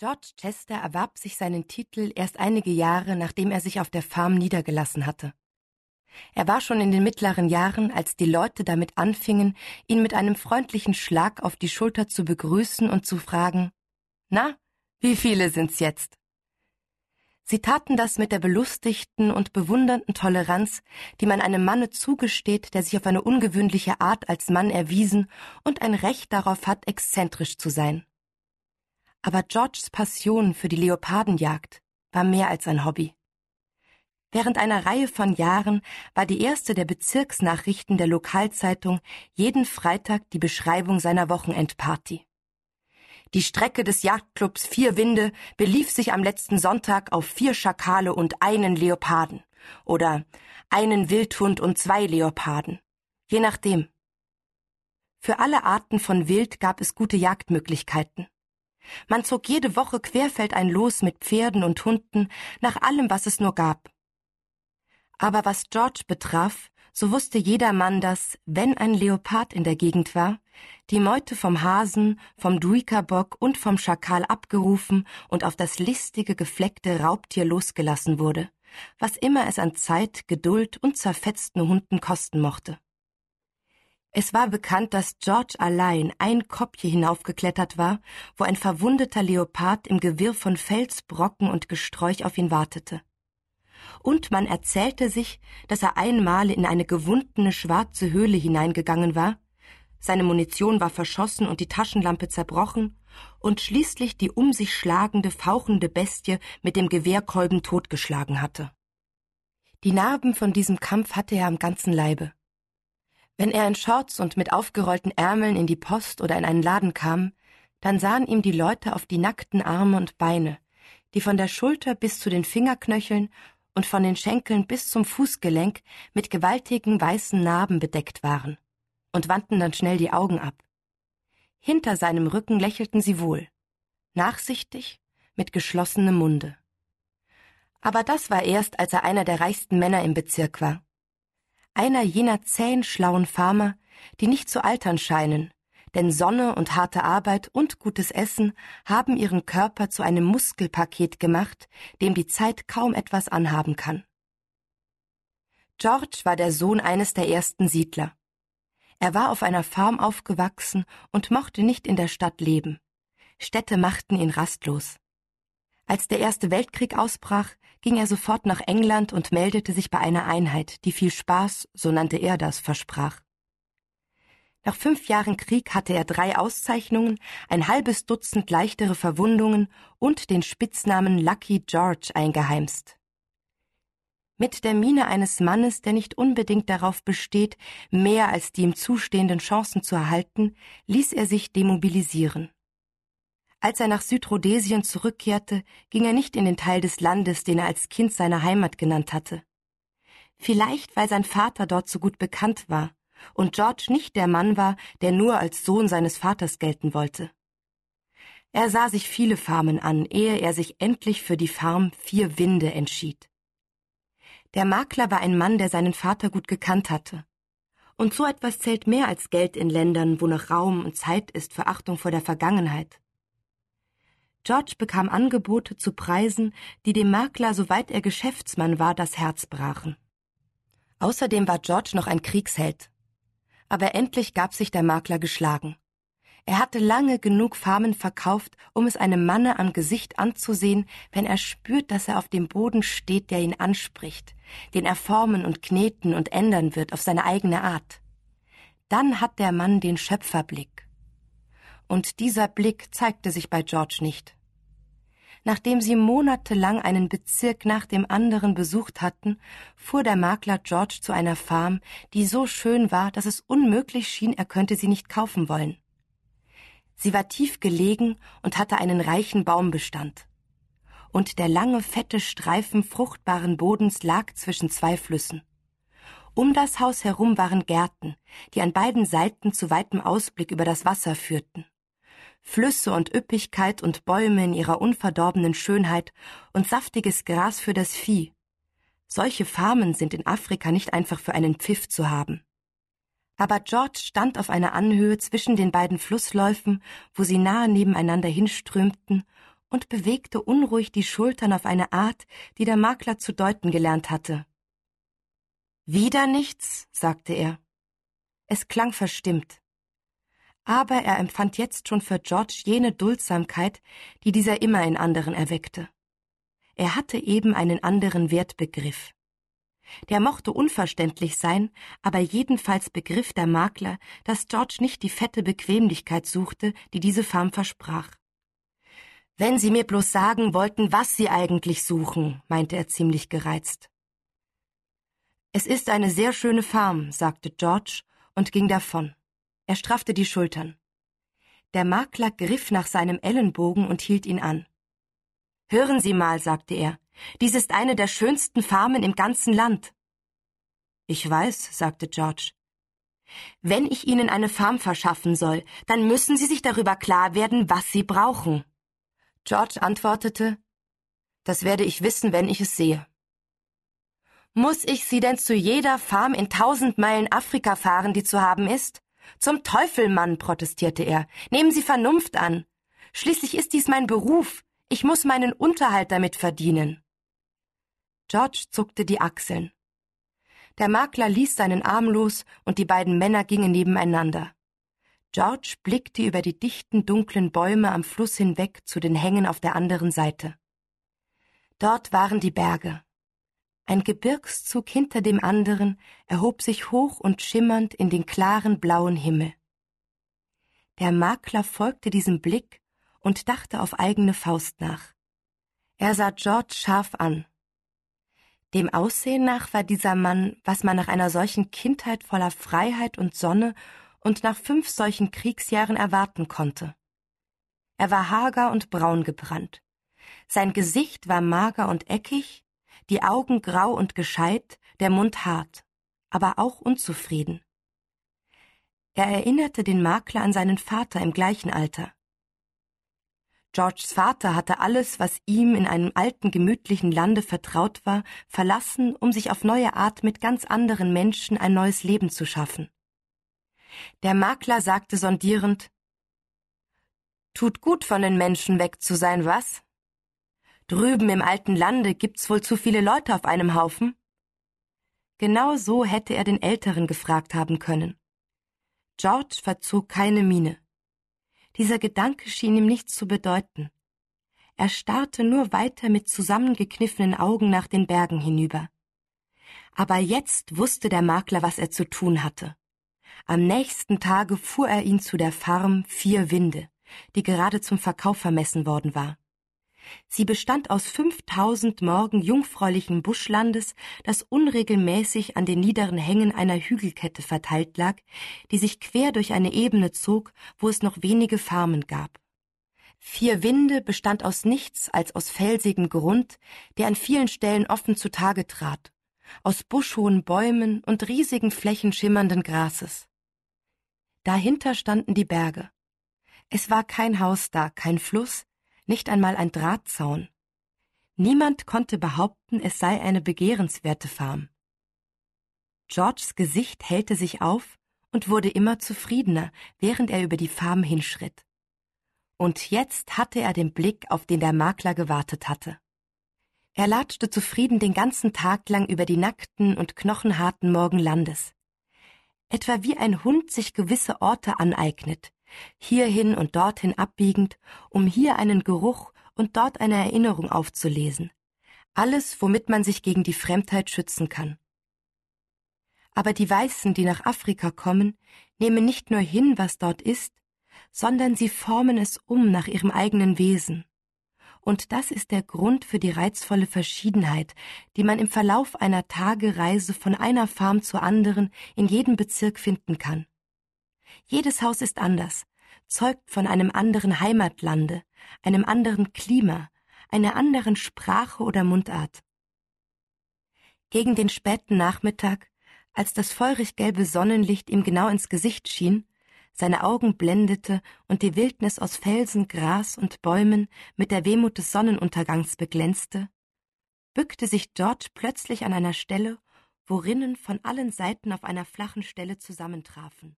George Chester erwarb sich seinen Titel erst einige Jahre, nachdem er sich auf der Farm niedergelassen hatte. Er war schon in den mittleren Jahren, als die Leute damit anfingen, ihn mit einem freundlichen Schlag auf die Schulter zu begrüßen und zu fragen Na, wie viele sind's jetzt? Sie taten das mit der belustigten und bewundernden Toleranz, die man einem Manne zugesteht, der sich auf eine ungewöhnliche Art als Mann erwiesen und ein Recht darauf hat, exzentrisch zu sein. Aber Georges Passion für die Leopardenjagd war mehr als ein Hobby. Während einer Reihe von Jahren war die erste der Bezirksnachrichten der Lokalzeitung jeden Freitag die Beschreibung seiner Wochenendparty. Die Strecke des Jagdclubs Vier Winde belief sich am letzten Sonntag auf vier Schakale und einen Leoparden oder einen Wildhund und zwei Leoparden, je nachdem. Für alle Arten von Wild gab es gute Jagdmöglichkeiten. Man zog jede Woche querfeldein los mit Pferden und Hunden nach allem, was es nur gab. Aber was George betraf, so wusste jedermann, dass, wenn ein Leopard in der Gegend war, die Meute vom Hasen, vom Duikabock und vom Schakal abgerufen und auf das listige, gefleckte Raubtier losgelassen wurde, was immer es an Zeit, Geduld und zerfetzten Hunden kosten mochte. Es war bekannt, dass George allein ein Kopje hinaufgeklettert war, wo ein verwundeter Leopard im Gewirr von Felsbrocken und Gesträuch auf ihn wartete und man erzählte sich, dass er einmal in eine gewundene schwarze Höhle hineingegangen war, seine Munition war verschossen und die Taschenlampe zerbrochen, und schließlich die um sich schlagende, fauchende Bestie mit dem Gewehrkolben totgeschlagen hatte. Die Narben von diesem Kampf hatte er am ganzen Leibe. Wenn er in Shorts und mit aufgerollten Ärmeln in die Post oder in einen Laden kam, dann sahen ihm die Leute auf die nackten Arme und Beine, die von der Schulter bis zu den Fingerknöcheln und von den Schenkeln bis zum Fußgelenk mit gewaltigen weißen Narben bedeckt waren, und wandten dann schnell die Augen ab. Hinter seinem Rücken lächelten sie wohl, nachsichtig, mit geschlossenem Munde. Aber das war erst, als er einer der reichsten Männer im Bezirk war. Einer jener zähen, schlauen Farmer, die nicht zu altern scheinen, denn Sonne und harte Arbeit und gutes Essen haben ihren Körper zu einem Muskelpaket gemacht, dem die Zeit kaum etwas anhaben kann. George war der Sohn eines der ersten Siedler. Er war auf einer Farm aufgewachsen und mochte nicht in der Stadt leben. Städte machten ihn rastlos. Als der Erste Weltkrieg ausbrach, ging er sofort nach England und meldete sich bei einer Einheit, die viel Spaß, so nannte er das, versprach. Nach fünf Jahren Krieg hatte er drei Auszeichnungen, ein halbes Dutzend leichtere Verwundungen und den Spitznamen Lucky George eingeheimst. Mit der Miene eines Mannes, der nicht unbedingt darauf besteht, mehr als die ihm zustehenden Chancen zu erhalten, ließ er sich demobilisieren. Als er nach Südrhodesien zurückkehrte, ging er nicht in den Teil des Landes, den er als Kind seine Heimat genannt hatte. Vielleicht, weil sein Vater dort so gut bekannt war und George nicht der Mann war, der nur als Sohn seines Vaters gelten wollte. Er sah sich viele Farmen an, ehe er sich endlich für die Farm Vier Winde entschied. Der Makler war ein Mann, der seinen Vater gut gekannt hatte. Und so etwas zählt mehr als Geld in Ländern, wo noch Raum und Zeit ist für Achtung vor der Vergangenheit. George bekam Angebote zu Preisen, die dem Makler, soweit er Geschäftsmann war, das Herz brachen. Außerdem war George noch ein Kriegsheld aber endlich gab sich der Makler geschlagen. Er hatte lange genug Farmen verkauft, um es einem Manne am Gesicht anzusehen, wenn er spürt, dass er auf dem Boden steht, der ihn anspricht, den er formen und kneten und ändern wird auf seine eigene Art. Dann hat der Mann den Schöpferblick. Und dieser Blick zeigte sich bei George nicht. Nachdem sie monatelang einen Bezirk nach dem anderen besucht hatten, fuhr der Makler George zu einer Farm, die so schön war, dass es unmöglich schien, er könnte sie nicht kaufen wollen. Sie war tief gelegen und hatte einen reichen Baumbestand. Und der lange, fette Streifen fruchtbaren Bodens lag zwischen zwei Flüssen. Um das Haus herum waren Gärten, die an beiden Seiten zu weitem Ausblick über das Wasser führten. Flüsse und Üppigkeit und Bäume in ihrer unverdorbenen Schönheit und saftiges Gras für das Vieh. Solche Farmen sind in Afrika nicht einfach für einen Pfiff zu haben. Aber George stand auf einer Anhöhe zwischen den beiden Flussläufen, wo sie nahe nebeneinander hinströmten, und bewegte unruhig die Schultern auf eine Art, die der Makler zu deuten gelernt hatte. Wieder nichts, sagte er. Es klang verstimmt. Aber er empfand jetzt schon für George jene Duldsamkeit, die dieser immer in anderen erweckte. Er hatte eben einen anderen Wertbegriff. Der mochte unverständlich sein, aber jedenfalls begriff der Makler, dass George nicht die fette Bequemlichkeit suchte, die diese Farm versprach. Wenn Sie mir bloß sagen wollten, was Sie eigentlich suchen, meinte er ziemlich gereizt. Es ist eine sehr schöne Farm, sagte George und ging davon. Er straffte die Schultern. Der Makler griff nach seinem Ellenbogen und hielt ihn an. Hören Sie mal, sagte er, dies ist eine der schönsten Farmen im ganzen Land. Ich weiß, sagte George. Wenn ich Ihnen eine Farm verschaffen soll, dann müssen Sie sich darüber klar werden, was Sie brauchen. George antwortete, das werde ich wissen, wenn ich es sehe. Muss ich Sie denn zu jeder Farm in tausend Meilen Afrika fahren, die zu haben ist? Zum Teufel, Mann, protestierte er. Nehmen Sie Vernunft an. Schließlich ist dies mein Beruf. Ich muss meinen Unterhalt damit verdienen. George zuckte die Achseln. Der Makler ließ seinen Arm los und die beiden Männer gingen nebeneinander. George blickte über die dichten, dunklen Bäume am Fluss hinweg zu den Hängen auf der anderen Seite. Dort waren die Berge. Ein Gebirgszug hinter dem anderen erhob sich hoch und schimmernd in den klaren blauen Himmel. Der Makler folgte diesem Blick und dachte auf eigene Faust nach. Er sah George scharf an. Dem Aussehen nach war dieser Mann, was man nach einer solchen Kindheit voller Freiheit und Sonne und nach fünf solchen Kriegsjahren erwarten konnte. Er war hager und braun gebrannt. Sein Gesicht war mager und eckig, die Augen grau und gescheit, der Mund hart, aber auch unzufrieden. Er erinnerte den Makler an seinen Vater im gleichen Alter. Georges Vater hatte alles, was ihm in einem alten, gemütlichen Lande vertraut war, verlassen, um sich auf neue Art mit ganz anderen Menschen ein neues Leben zu schaffen. Der Makler sagte sondierend Tut gut, von den Menschen weg zu sein, was? Drüben im alten Lande gibt's wohl zu viele Leute auf einem Haufen? Genau so hätte er den Älteren gefragt haben können. George verzog keine Miene. Dieser Gedanke schien ihm nichts zu bedeuten. Er starrte nur weiter mit zusammengekniffenen Augen nach den Bergen hinüber. Aber jetzt wusste der Makler, was er zu tun hatte. Am nächsten Tage fuhr er ihn zu der Farm Vier Winde, die gerade zum Verkauf vermessen worden war. Sie bestand aus fünftausend Morgen jungfräulichen Buschlandes, das unregelmäßig an den niederen Hängen einer Hügelkette verteilt lag, die sich quer durch eine Ebene zog, wo es noch wenige Farmen gab. Vier Winde bestand aus nichts als aus felsigem Grund, der an vielen Stellen offen zutage trat, aus buschhohen Bäumen und riesigen Flächen schimmernden Grases. Dahinter standen die Berge. Es war kein Haus da, kein Fluss, nicht einmal ein Drahtzaun. Niemand konnte behaupten, es sei eine begehrenswerte Farm. Georges Gesicht hellte sich auf und wurde immer zufriedener, während er über die Farm hinschritt. Und jetzt hatte er den Blick, auf den der Makler gewartet hatte. Er latschte zufrieden den ganzen Tag lang über die nackten und knochenharten Morgenlandes. Etwa wie ein Hund sich gewisse Orte aneignet, hierhin und dorthin abbiegend, um hier einen Geruch und dort eine Erinnerung aufzulesen. Alles, womit man sich gegen die Fremdheit schützen kann. Aber die Weißen, die nach Afrika kommen, nehmen nicht nur hin, was dort ist, sondern sie formen es um nach ihrem eigenen Wesen. Und das ist der Grund für die reizvolle Verschiedenheit, die man im Verlauf einer Tagereise von einer Farm zur anderen in jedem Bezirk finden kann. Jedes Haus ist anders, zeugt von einem anderen Heimatlande, einem anderen Klima, einer anderen Sprache oder Mundart. Gegen den späten Nachmittag, als das feurig gelbe Sonnenlicht ihm genau ins Gesicht schien, seine Augen blendete und die Wildnis aus Felsen, Gras und Bäumen mit der Wehmut des Sonnenuntergangs beglänzte, bückte sich George plötzlich an einer Stelle, wo Rinnen von allen Seiten auf einer flachen Stelle zusammentrafen.